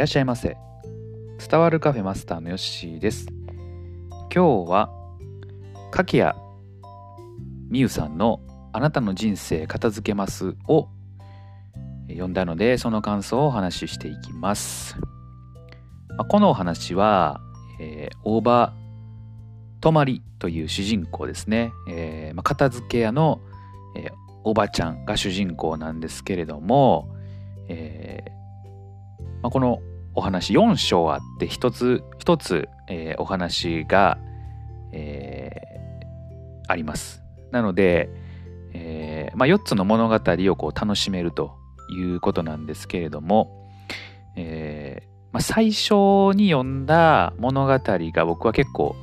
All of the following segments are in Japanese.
らっしゃいませ。伝わるカフェマスターのヨッシーです。今日は柿谷美優さんの「あなたの人生片付けます」を読んだのでその感想をお話ししていきます、まあ、このお話は、えー、大場泊まりという主人公ですね、えーまあ、片付け屋の、えー、おばちゃんが主人公なんですけれども、えーまあ、このお話4章あって一つ一つ、えー、お話が、えー、あります。なので、えーまあ、4つの物語をこう楽しめるということなんですけれども、えーまあ、最初に読んだ物語が僕は結構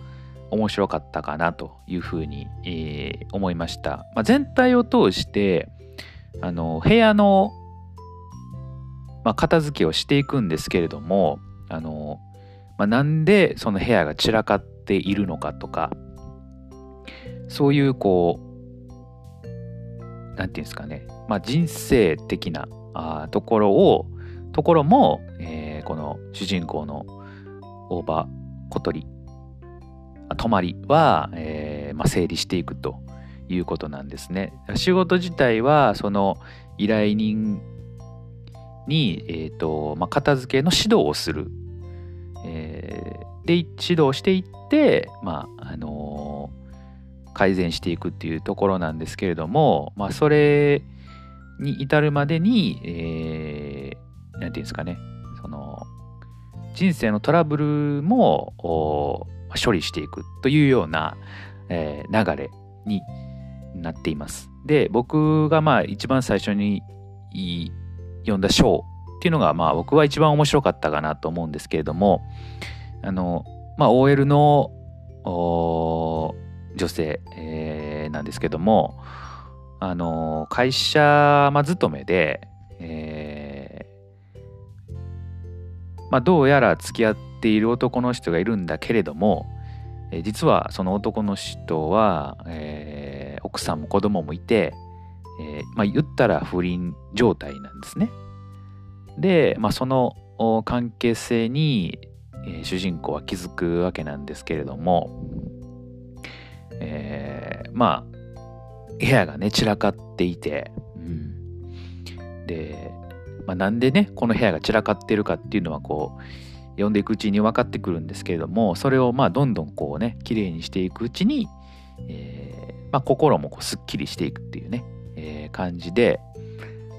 面白かったかなというふうに、えー、思いました。まあ、全体を通してあの部屋のまあ、片付けをしていくんですけれどもあの、まあ、なんでその部屋が散らかっているのかとかそういうこうなんていうんですかね、まあ、人生的なあところをところも、えー、この主人公の大場小鳥泊まりは、えーまあ、整理していくということなんですね。仕事自体はその依頼人に、えーとまあ、片付けの指導をする、えー、で指導していって、まああのー、改善していくっていうところなんですけれども、まあ、それに至るまでに、えー、ていうんですかねその人生のトラブルも処理していくというような、えー、流れになっています。で僕がまあ一番最初に読んだ章っていうのがまあ僕は一番面白かったかなと思うんですけれどもあのまあ OL の女性、えー、なんですけどもあの会社、まあ、勤めで、えーまあ、どうやら付き合っている男の人がいるんだけれども、え、実はその男の人は、えー、奥さんも子供もいて、えー、まあ言ったら不倫状態なんですね。で、まあ、その関係性に、えー、主人公は気づくわけなんですけれども、えー、まあ部屋がね散らかっていて、うん、で、まあ、なんでねこの部屋が散らかってるかっていうのはこう読んでいくうちに分かってくるんですけれどもそれをまあどんどんこうね綺麗にしていくうちに、えーまあ、心もこうすっきりしていくっていうね、えー、感じで、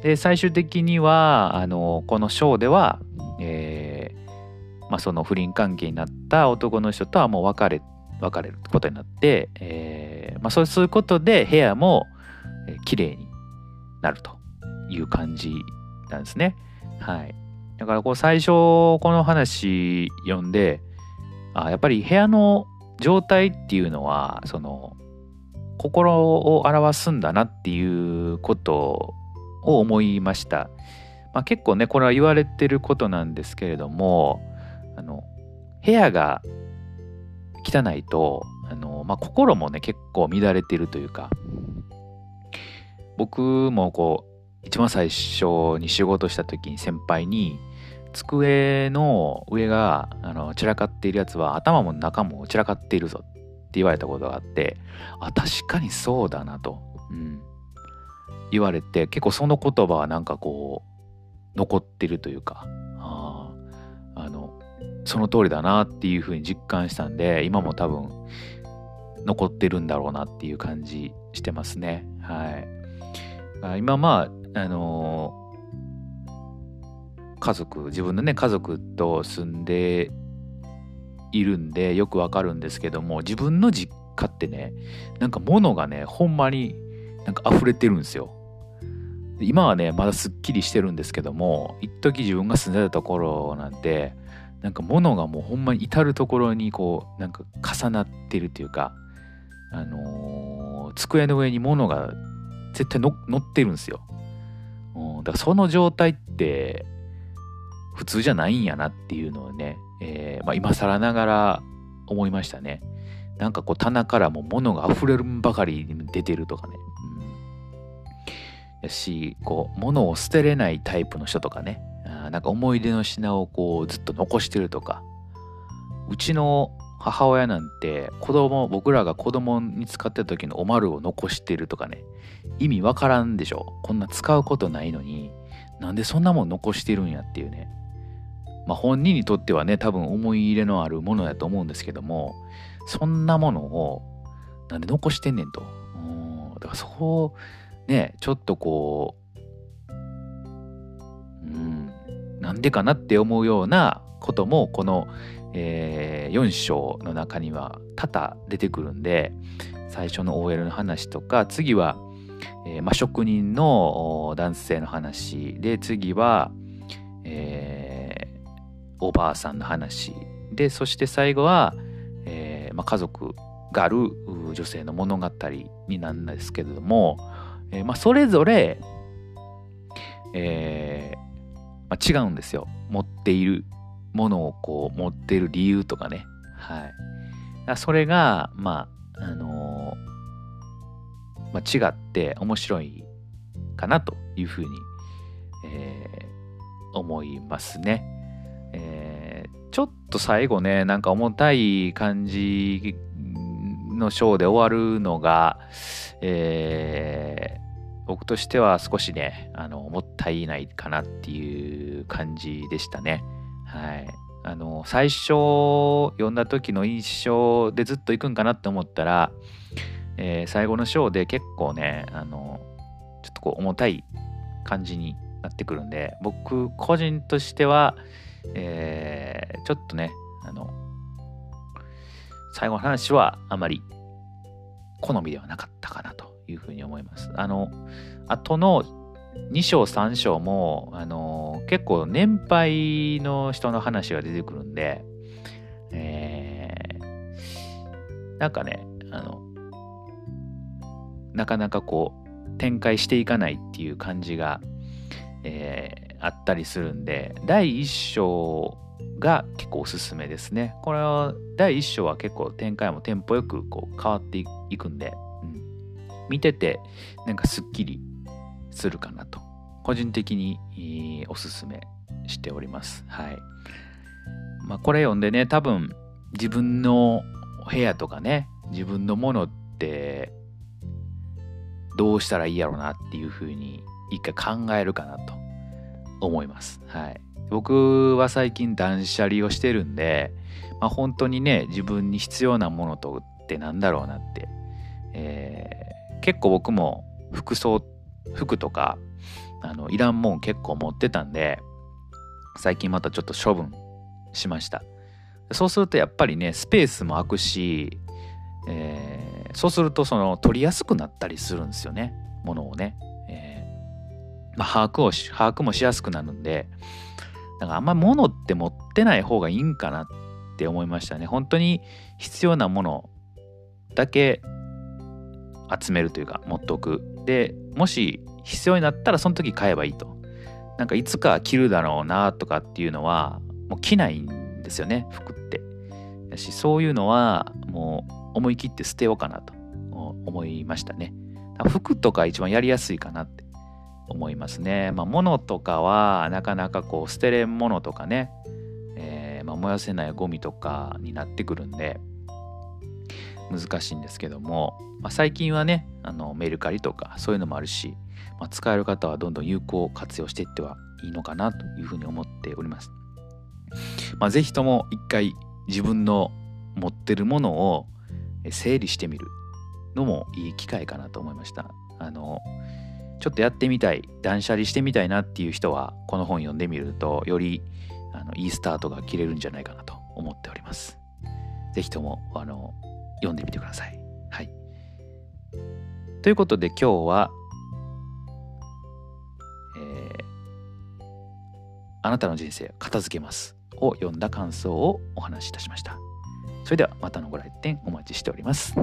で最終的にはあのこのショーでは、えーまあ、その不倫関係になった男の人とはもう別れ別れることになって、えーまあ、そうすることで部屋も、えー、綺麗になるという感じなんですね。はい、だからこう最初この話読んであやっぱり部屋の状態っていうのはその心を表すんだなっていうことを思いました。まあ、結構ねこれは言われてることなんですけれどもあの部屋が汚いとあの、まあ、心もね結構乱れてるというか僕もこう一番最初に仕事した時に先輩に机の上があの散らかっているやつは頭も中も散らかっているぞって言われたことがあってあ確かにそうだなと、うん、言われて結構その言葉はなんかこう残ってるというかああのその通りだなっていうふうに実感したんで今も多分残ってるんだろうなっていう感じしてますね。はい。今まああのー、家族自分のね家族と住んでいるんでよくわかるんですけども自分の実家ってねなんか物がねほんまになんか溢れてるんですよ。今はねまだすっきりしてるんですけども一時自分が住んでたところなんてなんか物がもうほんまに至る所にこうなんか重なってるというかあのー、机の上に物が絶対の乗ってるんですよ、うん、だからその状態って普通じゃないんやなっていうのをね、えー、まあ、今更ながら思いましたね。なんかこう棚からも物が溢れるばかりに出てるとかね。やしこう物を捨てれないタイプの人とかね。あなんか思い出の品をこうずっと残してるとか。うちの母親なんて子供僕らが子供に使ってた時のおまるを残してるとかね。意味わからんでしょ。こんな使うことないのになんでそんなもん残してるんやっていうね。まあ本人にとってはね多分思い入れのあるものやと思うんですけどもそんなものをなんで残してんねんと。だからそこをねちょっとこううんなんでかなって思うようなこともこのえー、4章の中には多々出てくるんで最初の OL の話とか次は、えーまあ、職人の男性の話で次は、おばあさんの話でそして最後は、えーまあ、家族がある女性の物語になるんですけれども、えーまあ、それぞれ、えーまあ、違うんですよ持っているものをこう持っている理由とかね。はい。それが、まあ、あのー、まあ、違って面白いかなというふうに、えー、思いますね。えー、ちょっと最後ね、なんか重たい感じのショーで終わるのが、えー、僕としては少しね、あの、もったいないかなっていう感じでしたね。はい。あの、最初読んだ時の印象でずっと行くんかなって思ったら、えー、最後の章で結構ね、あの、ちょっとこう重たい感じになってくるんで、僕個人としては、えー、ちょっとね、あの、最後の話はあまり好みではなかったかなというふうに思います。あの、後の2章3章も、あの、結構年配の人の話が出てくるんで、えー、なんかね、あの、なかなかこう、展開していかないっていう感じが、えー、あったりするんで、第1章が結構おすすめですね。これは、第1章は結構展開もテンポよくこう変わっていくんで、うん、見てて、なんかすっきりするかなと個人的におすすめしております。はい。まあこれ読んでね多分自分の部屋とかね自分のものってどうしたらいいやろうなっていうふうに一回考えるかなと思います。はい。僕は最近断捨離をしてるんで、まあ、本当にね自分に必要なものとってなんだろうなって、えー、結構僕も服装服とかあのいらんもん結構持ってたんで最近またちょっと処分しましたそうするとやっぱりねスペースも空くし、えー、そうするとその取りやすくなったりするんですよねものをね、まあ、把握をし把握もしやすくなるんでだかあんまり物って持ってない方がいいんかなって思いましたね。本当に必要なものだけ集めるというか持っておく。でもし必要になったらその時買えばいいと。なんかいつか着るだろうなとかっていうのはもう着ないんですよね服って。だしそういうのはもう思い切って捨てようかなと思いましたね。服とか一番やりやすいかなって。思いますねまあ物とかはなかなかこう捨てれんものとかね、えー、まあ、燃やせないゴミとかになってくるんで難しいんですけども、まあ、最近はねあのメルカリとかそういうのもあるし、まあ、使える方はどんどん有効活用していってはいいのかなというふうに思っております。まあ、ぜひとも一回自分の持ってるものを整理してみるのもいい機会かなと思いました。あのちょっとやってみたい断捨離してみたいなっていう人はこの本読んでみるとよりあのいいスタートが切れるんじゃないかなと思っております。ぜひともあの読んでみてください。はい。ということで今日は、えー、あなたの人生片付けますを読んだ感想をお話しいたしました。それではまたのご来店お待ちしております。